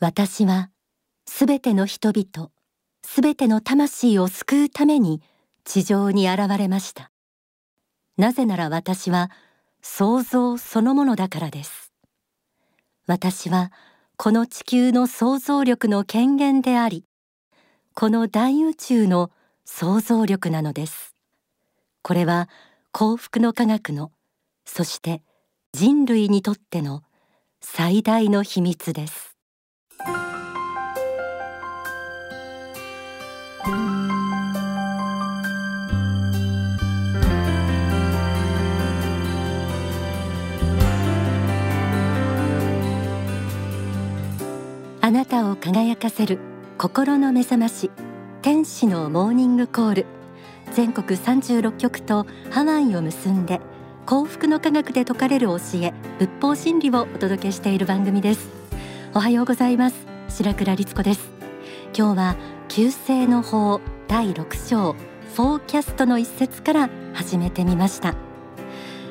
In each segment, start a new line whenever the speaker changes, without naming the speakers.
私はすべての人々すべての魂を救うために地上に現れました。なぜなら私は創造そのものだからです。私はこの地球の創造力の権限でありこの大宇宙の創造力なのです。これは幸福の科学のそして人類にとっての最大の秘密です。あなたを輝かせる心の目覚まし天使のモーニングコール。全国36局とハワイを結んで幸福の科学で説かれる教え仏法真理をお届けしている番組です。おはようございます。白倉律子です。今日は旧世の法第6章フォーキャストの一節から始めてみました。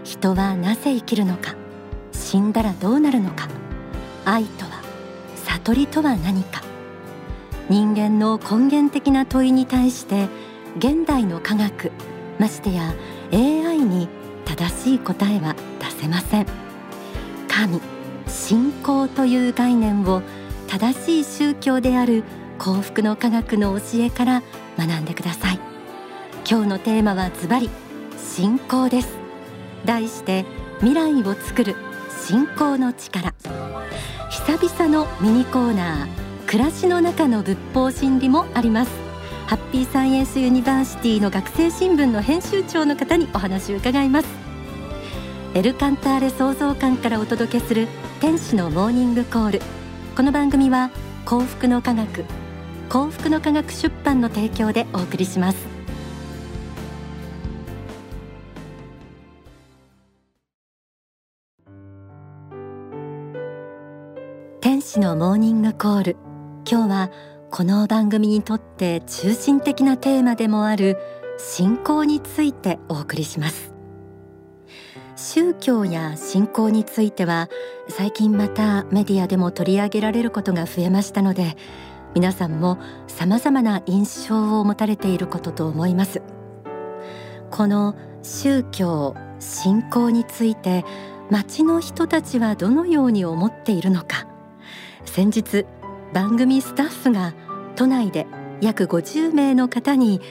人はなぜ生きるのか死んだらどうなるのか愛とは悟りとは何か。人間の根源的な問いに対して現代の科学ましてや AI に正しい答えは出せません。神信仰という概念を正しい宗教である幸福の科学の教えから学んでください。今日のテーマはズバリ信仰です。題して未来を作る信仰の力。久々のミニコーナー暮らしの中の仏法真理もあります。ハッピーサイエンスユニバーシティの学生新聞の編集長の方にお話を伺います。エルカンターレ創造館からお届けする天使のモーニングコール。この番組は幸福の科学幸福の科学出版の提供でお送りします。天使のモーニングコール。今日はこの番組にとって中心的なテーマでもある信仰についてお送りします。宗教や信仰については最近またメディアでも取り上げられることが増えましたので皆さんも様々な印象を持たれていることと思います。この宗教信仰について街の人たちはどのように思っているのか。先日番組スタッフが都内で約50名の方に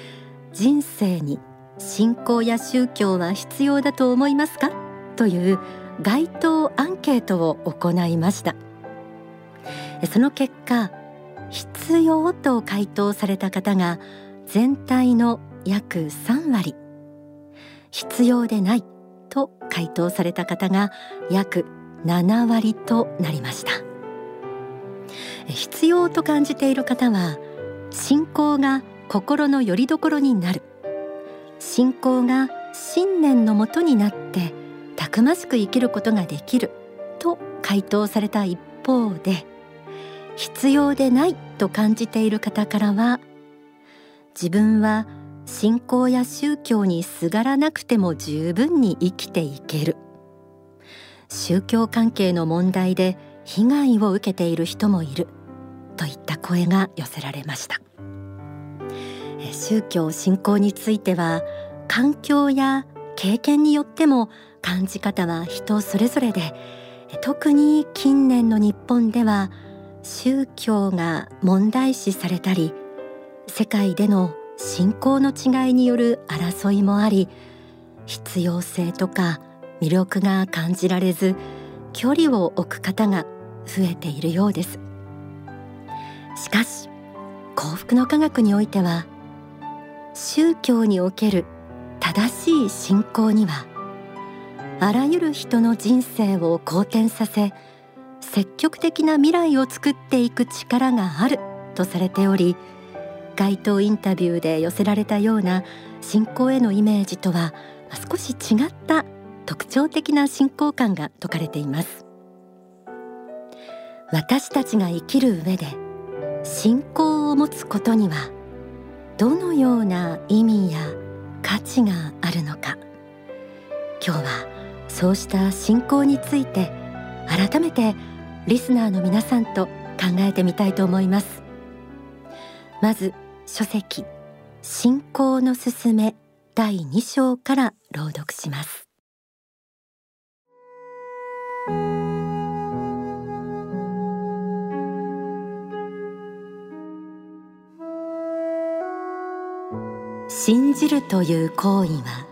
人生に信仰や宗教は必要だと思いますか？という街頭アンケートを行いました。その結果必要と回答された方が全体の約3割。必要でないと回答された方が約7割となりました。必要と感じている方は信仰が心の拠り所になる。信仰が信念のもとになってたくましく生きることができると回答された一方で必要でないと感じている方からは自分は信仰や宗教にすがらなくても十分に生きていける。宗教関係の問題で被害を受けている人もいる。声が寄せられました。宗教信仰については環境や経験によっても感じ方は人それぞれで特に近年の日本では宗教が問題視されたり世界での信仰の違いによる争いもあり必要性とか魅力が感じられず距離を置く方が増えているようです。しかし幸福の科学においては宗教における正しい信仰にはあらゆる人の人生を好転させ積極的な未来を作っていく力があるとされており街頭インタビューで寄せられたような信仰へのイメージとは少し違った特徴的な信仰感が説かれています。私たちが生きる上で信仰を持つことにはどのような意味や価値があるのか。今日はそうした信仰について改めてリスナーの皆さんと考えてみたいと思います。まず書籍信仰のすすめ第2章から朗読します。信じるという行為は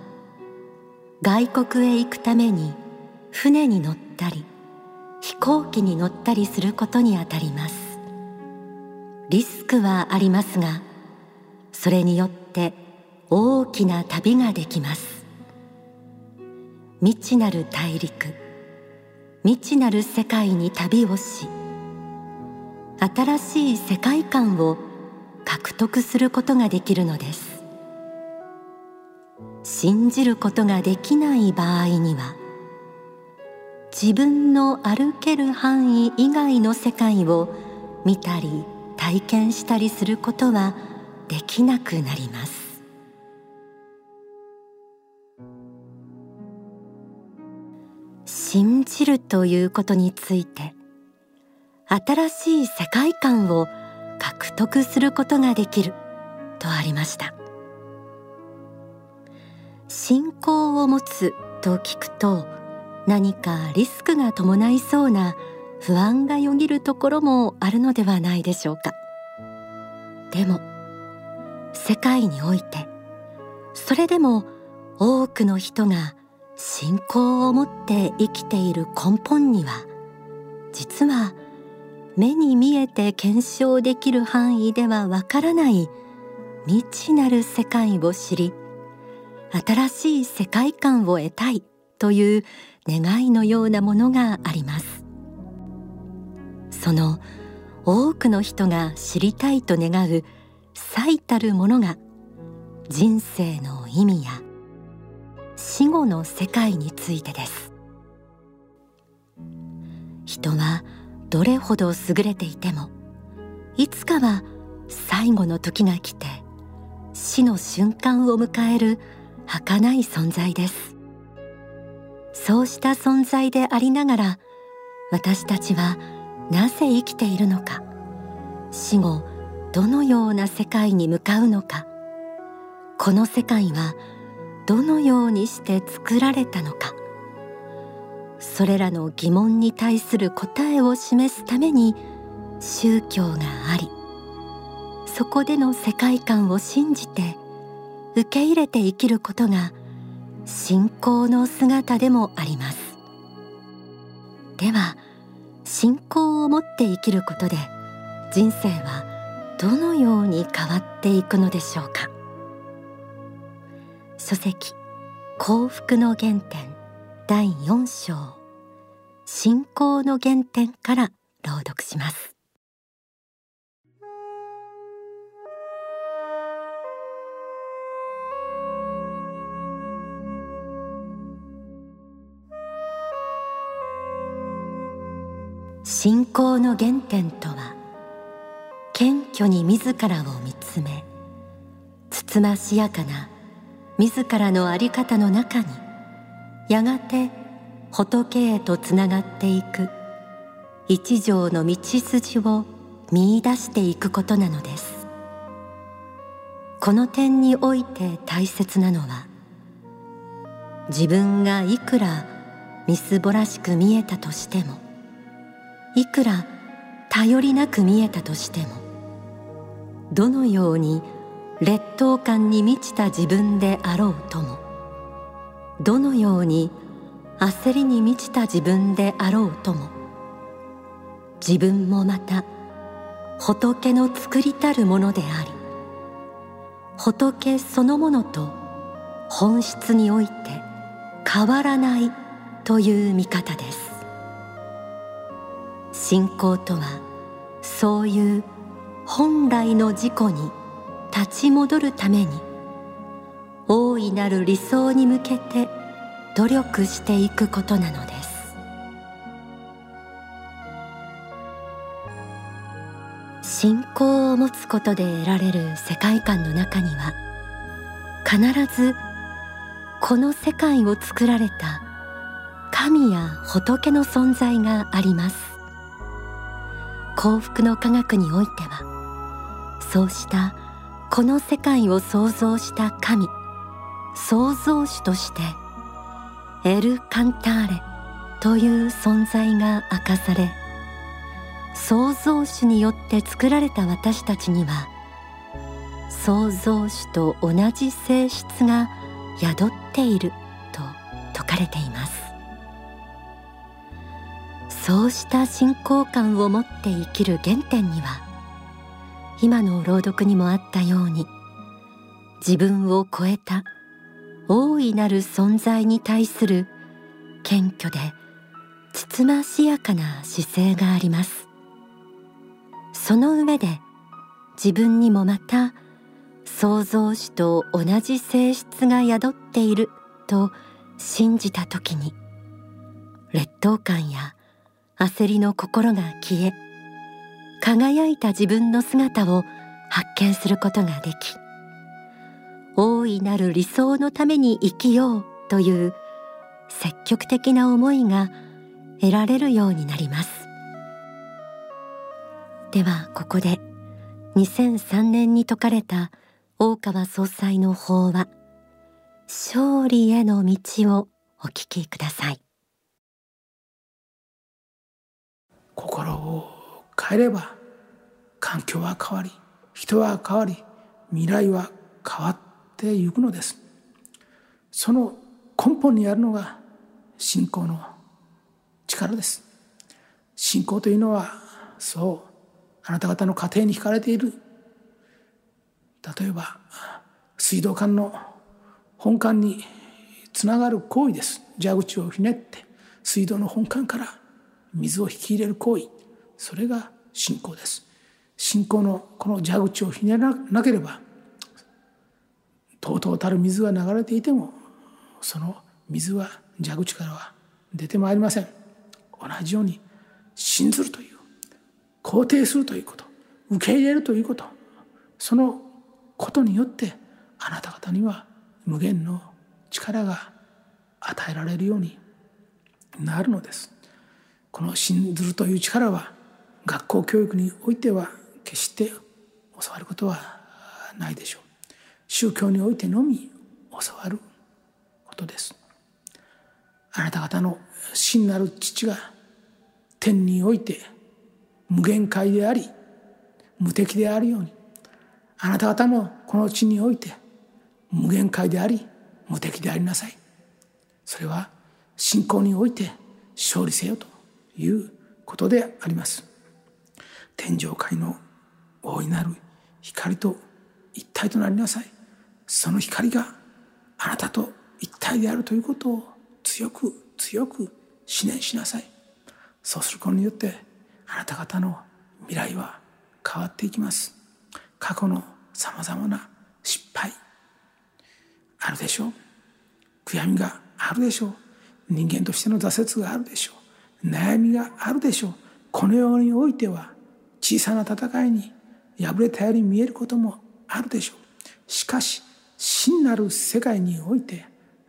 外国へ行くために船に乗ったり飛行機に乗ったりすることにあたります。リスクはありますがそれによって大きな旅ができます。未知なる大陸未知なる世界に旅をし新しい世界観を獲得することができるのです。信じることができない場合には自分の歩ける範囲以外の世界を見たり体験したりすることはできなくなります。信じるということについて新しい世界観を獲得することができるとありました。信仰を持つと聞くと何かリスクが伴いそうな不安がよぎるところもあるのではないでしょうか。でも世界においてそれでも多くの人が信仰を持って生きている根本には実は目に見えて検証できる範囲ではわからない未知なる世界を知り新しい世界観を得たいという願いのようなものがあります。その多くの人が知りたいと願う最たるものが人生の意味や死後の世界についてです。人はどれほど優れていてもいつかは最後の時が来て死の瞬間を迎える儚い存在です。そうした存在でありながら私たちはなぜ生きているのか死後どのような世界に向かうのかこの世界はどのようにして作られたのかそれらの疑問に対する答えを示すために宗教がありそこでの世界観を信じて受け入れて生きることが信仰の姿でもあります。では信仰を持って生きることで人生はどのように変わっていくのでしょうか？書籍幸福の原点第4章。信仰の原点から朗読します。信仰の原点とは謙虚に自らを見つめつつましやかな自らの在り方の中にやがて仏へとつながっていく一条の道筋を見出していくことなのです。この点において大切なのは自分がいくらみすぼらしく見えたとしてもいくら頼りなく見えたとしてもどのように劣等感に満ちた自分であろうともどのように焦りに満ちた自分であろうとも自分もまた仏の作りたるものであり仏そのものと本質において変わらないという見方です。信仰とはそういう本来の自己に立ち戻るために大いなる理想に向けて努力していくことなのです。信仰を持つことで得られる世界観の中には必ずこの世界を作られた神や仏の存在があります。幸福の科学においてはそうしたこの世界を創造した神創造主としてエル・カンターレという存在が明かされ創造主によって作られた私たちには創造主と同じ性質が宿っていると説かれています。そうした信仰感を持って生きる原点には今の朗読にもあったように自分を超えた大いなる存在に対する謙虚でつつましやかな姿勢があります。その上で自分にもまた創造主と同じ性質が宿っていると信じた時に劣等感や焦りの心が消え輝いた自分の姿を発見することができ大いなる理想のために生きようという積極的な思いが得られるようになります。ではここで2003年に説かれた大川総裁の法話勝利への道をお聞きください。
心を変えれば環境は変わり人は変わり未来は変わっていくのです。その根本にあるのが信仰の力です。信仰というのはそうあなた方の家庭に惹かれている。例えば水道管の本管につながる行為です。蛇口をひねって水道の本管から水を引き入れる行為。それが信仰です。信仰のこの蛇口をひねらなければとうとうたる水が流れていてもその水は蛇口からは出てまいりません。同じように信ずるという肯定するということ受け入れるということ。そのことによってあなた方には無限の力が与えられるようになるのです。この信ずるという力は学校教育においては決して教わることはないでしょう。宗教においてのみ教わることです。あなた方の真なる父が天において無限界であり無敵であるようにあなた方もこの地において無限界であり無敵でありなさい。それは信仰において勝利せよと。いうことであります。天上界の大いなる光と一体となりなさい。その光があなたと一体であるということを強く強く思念しなさい。そうすることによってあなた方の未来は変わっていきます。過去のさまざまな失敗。あるでしょう。悔やみがあるでしょう。人間としての挫折があるでしょう。悩みがあるでしょう。この世においては小さな戦いに敗れたように見えることもあるでしょう。しかし真なる世界において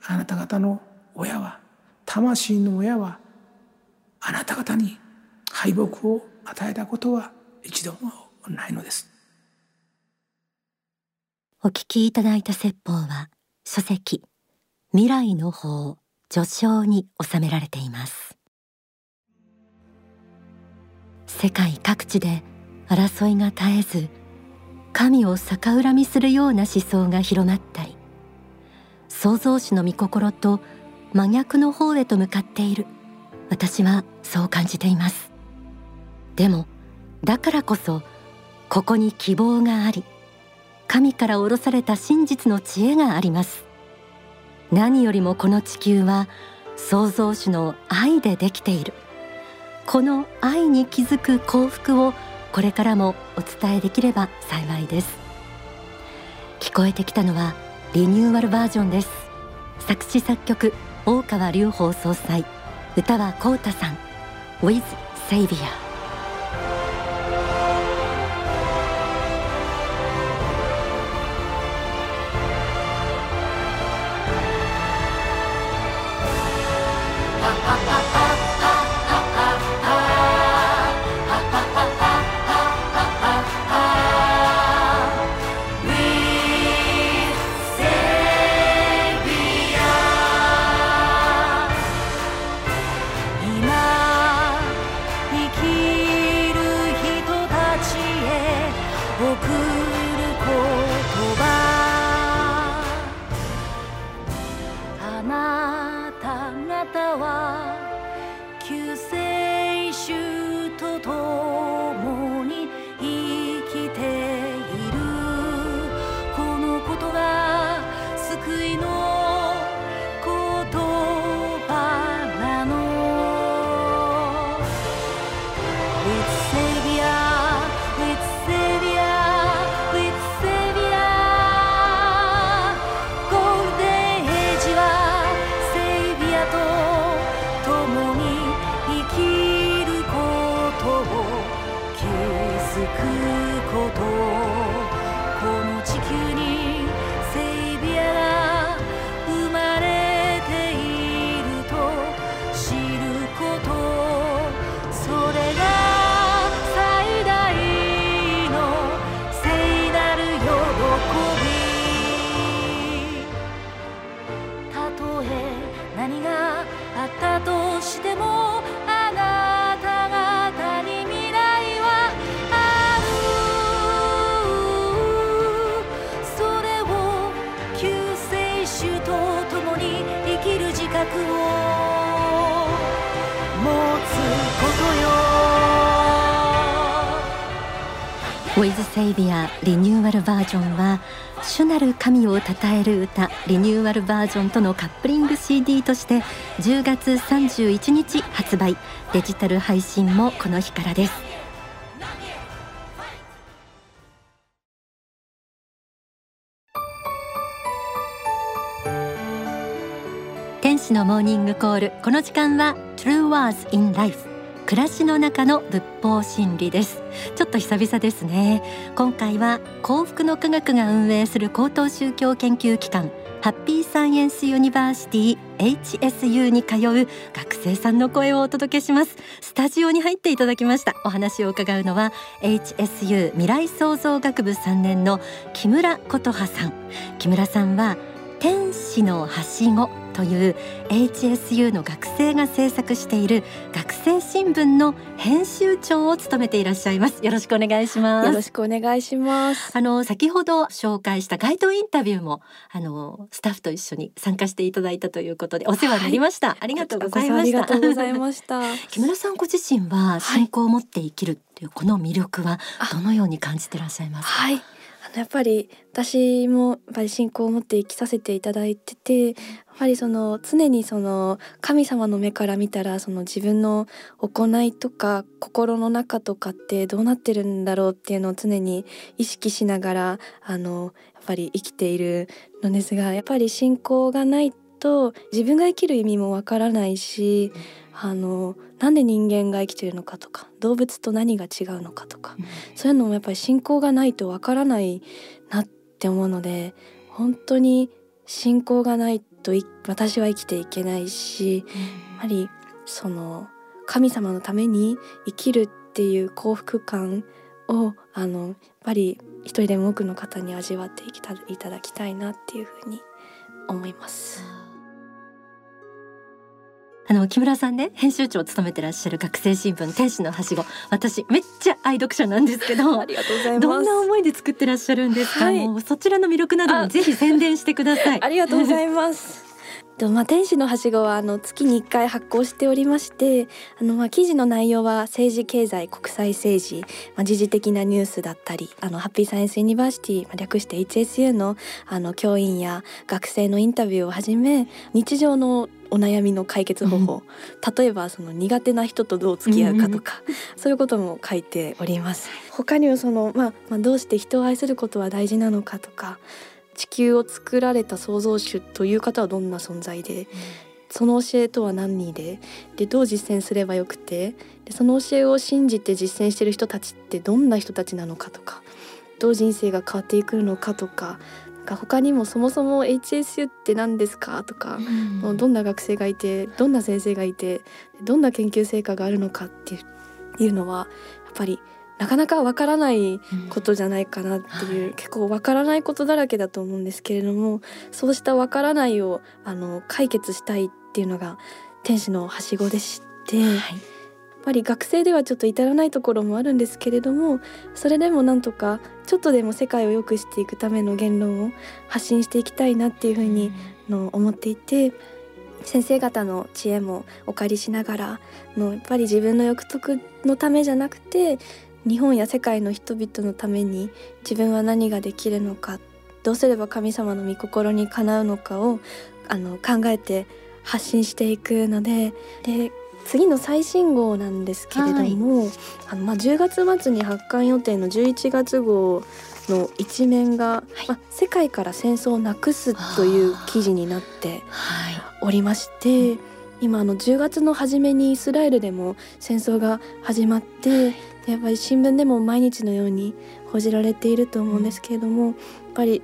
あなた方の親は魂の親はあなた方に敗北を与えたことは一度もないのです。
お聞きいただいた説法は書籍未来の法序章に収められています。世界各地で争いが絶えず神を逆恨みするような思想が広まったり創造主の御心と真逆の方へと向かっている。私はそう感じています。でもだからこそここに希望があり神から降ろされた真実の知恵があります。何よりもこの地球は創造主の愛でできている。この愛に気づく幸福をこれからもお伝えできれば幸いです。聞こえてきたのはリニューアルバージョンです。作詞作曲大川隆法総裁。歌はコウタさん。With Savior ューアルバージョンは主なる神を称える歌リニューアルバージョンとのカップリング CD として10月31日発売。デジタル配信もこの日からです。天使のモーニングコール。この時間は True Words in Life 暮らしの中の仏法真理です。ちょっと久々ですね。今回は幸福の科学が運営する高等宗教研究機関ハッピーサイエンスユニバーシティ HSU に通う学生さんの声をお届けします。スタジオに入っていただきました。お話を伺うのは HSU 未来創造学部3年の木村琴葉さん。木村さんは天使のはしごという HSU の学生が制作している学生新聞の編集長を務めていらっしゃいます。よろしくお願いします。
よろしくお願いします。
あの先ほど紹介した街頭インタビューもあのスタッフと一緒に参加していただいたということでお世話になりました、ありがとうございました。
ありがとうございました。
木村さんご自身は信仰を持って生きるっていうこの魅力はどのように感じてらっしゃいますか、
はい。あのやっぱり私もやっぱり信仰を持って生きさせていただいてて、やっぱりその常にその神様の目から見たらその自分の行いとか心の中とかってどうなってるんだろうっていうのを常に意識しながらあのやっぱり生きているのですが、やっぱり信仰がないと自分が生きる意味もわからないし、あのなんで人間が生きているのかとか動物と何が違うのかとか、そういうのもやっぱり信仰がないとわからないなって思うので本当に信仰がないとい私は生きていけないしやはりその神様のために生きるっていう幸福感をあのやっぱり一人でも多くの方に味わっていただきたいなっていうふうに思います。
あの木村さんね編集長を務めてらっしゃる学生新聞天使のはしご私めっちゃ愛読者なんですけど
ありがとうございます。
どんな思いで作ってらっしゃるんですか、
はい
もうそちらの魅力なども
あ
ぜひ宣伝してください
ありがとうございます。とまあ、天使のはしごはあの月に1回発行しておりましてあのまあ記事の内容は政治経済国際政治、まあ、時事的なニュースだったりあのハッピーサイエンスユニバーシティ、まあ、略して HSU のあの教員や学生のインタビューをはじめ日常のお悩みの解決方法、例えばその苦手な人とどう付き合うかとか、そういうことも書いております。他にもその、まあ、まあどうして人を愛することは大事なのかとか地球を作られた創造主という方はどんな存在で、その教えとは何ででどう実践すればよくてでその教えを信じて実践している人たちってどんな人たちなのかとかどう人生が変わっていくのかとかか他にもそもそも HSU って何ですか？とか、もうどんな学生がいてどんな先生がいてどんな研究成果があるのかっていういうのはやっぱりなかなかわからないことじゃないかなっていう、結構わからないことだらけだと思うんですけれどもそうしたわからないをあの解決したいっていうのが天使のはしごでして、やっぱり学生ではちょっと至らないところもあるんですけれどもそれでもなんとかちょっとでも世界を良くしていくための言論を発信していきたいなっていうふうにの思っていて先生方の知恵もお借りしながらのやっぱり自分の欲得のためじゃなくて日本や世界の人々のために自分は何ができるのかどうすれば神様の御心にかなうのかをあの考えて発信していくのでで次の最新号なんですけれども、はい、あのまあ、10月末に発刊予定の11月号の一面が、はい、まあ、世界から戦争をなくすという記事になっておりまして、はい、今の10月の初めにイスラエルでも戦争が始まって、やっぱり新聞でも毎日のように報じられていると思うんですけれども、やっぱり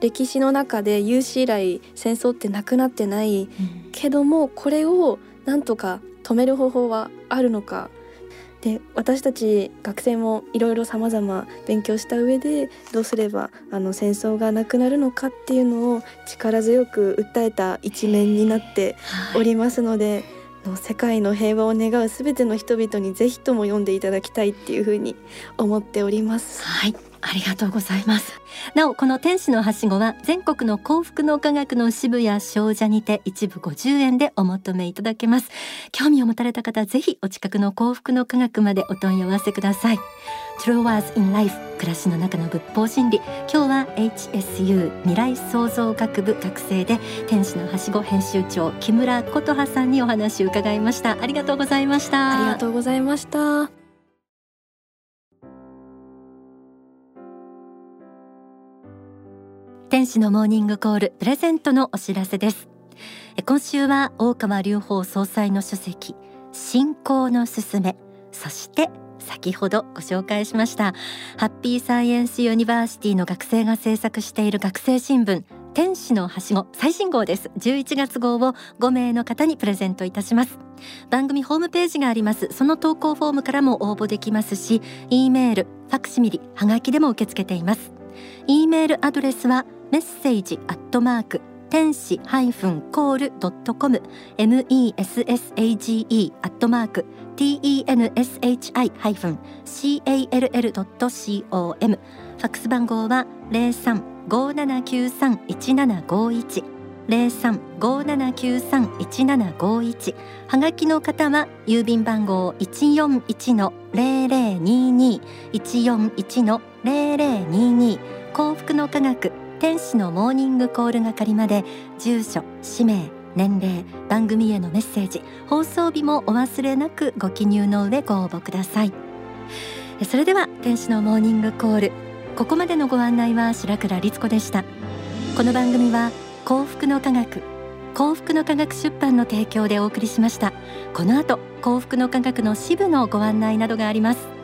歴史の中で有史以来戦争ってなくなってないけども、これをなんとか止める方法はあるのか。で私たち学生もいろいろさまざま勉強した上でどうすればあの戦争がなくなるのかっていうのを力強く訴えた一面になっておりますので、はい、世界の平和を願う全ての人々にぜひとも読んでいただきたいっていうふうに思っております。
はいありがとうございます。なおこの天使のはしごは全国の幸福の科学の支部や商社にて一部50円でお求めいただけます。興味を持たれた方ぜひお近くの幸福の科学までお問い合わせください。True Words in Life 暮らしの中の仏法真理。今日は HSU 未来創造学部学生で天使のはしご編集長木村琴葉さんにお話を伺いました。ありがとうございました。
ありがとうございました。
天使のモーニングコールプレゼントのお知らせです。今週は大川隆法総裁の書籍信仰のすすめ。そして先ほどご紹介しましたハッピーサイエンスユニバーシティの学生が制作している学生新聞天使のはしご最新号です。11月号を5名の方にプレゼントいたします。番組ホームページがあります。その投稿フォームからも応募できますし E メールファクシミリはがきでも受け付けています。E メールアドレスはメッセージアットマーク天使ハイフンコールドットコム M E S S A G E アットマーク T E N S H I ハイフン C A L L ドット C O M ファックス番号は零三五七九三一七五一零三五七九三一七五一。はがきの方は郵便番号一四一の零零二二一四一の零零二二幸福の科学天使のモーニングコール係まで住所氏名年齢番組へのメッセージ放送日もお忘れなくご記入の上ご応募ください。それでは天使のモーニングコール。ここまでのご案内は白倉律子でした。この番組は幸福の科学幸福の科学出版の提供でお送りしました。この後幸福の科学の支部のご案内などがあります。